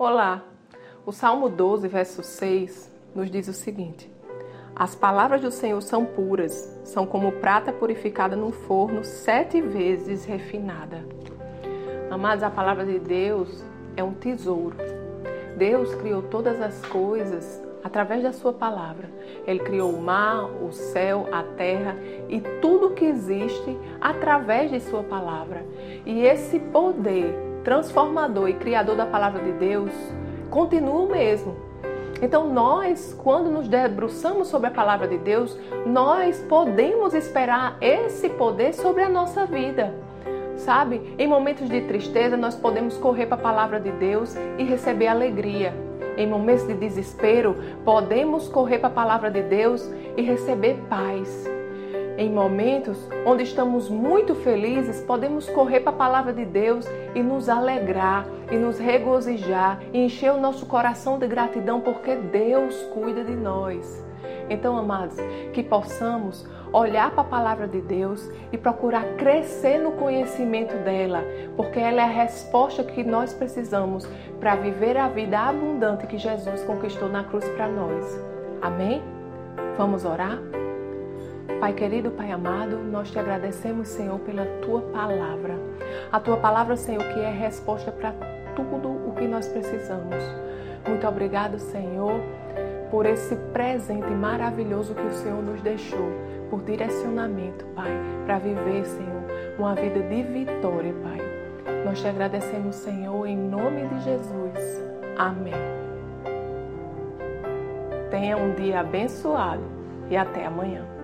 Olá! O Salmo 12, verso 6 nos diz o seguinte: As palavras do Senhor são puras, são como prata purificada num forno sete vezes refinada. Amados, a palavra de Deus é um tesouro. Deus criou todas as coisas através da sua palavra. Ele criou o mar, o céu, a terra e tudo que existe através de sua palavra. E esse poder transformador e criador da palavra de Deus continua o mesmo. Então, nós, quando nos debruçamos sobre a palavra de Deus, nós podemos esperar esse poder sobre a nossa vida. Sabe? Em momentos de tristeza, nós podemos correr para a palavra de Deus e receber alegria. Em momentos de desespero, podemos correr para a palavra de Deus e receber paz. Em momentos onde estamos muito felizes, podemos correr para a palavra de Deus e nos alegrar e nos regozijar e encher o nosso coração de gratidão porque Deus cuida de nós. Então, amados, que possamos olhar para a palavra de Deus e procurar crescer no conhecimento dela, porque ela é a resposta que nós precisamos para viver a vida abundante que Jesus conquistou na cruz para nós. Amém? Vamos orar? Pai querido, Pai amado, nós te agradecemos, Senhor, pela tua palavra. A tua palavra, Senhor, que é resposta para tudo o que nós precisamos. Muito obrigado, Senhor, por esse presente maravilhoso que o Senhor nos deixou, por direcionamento, Pai, para viver, Senhor, uma vida de vitória, Pai. Nós te agradecemos, Senhor, em nome de Jesus. Amém. Tenha um dia abençoado e até amanhã.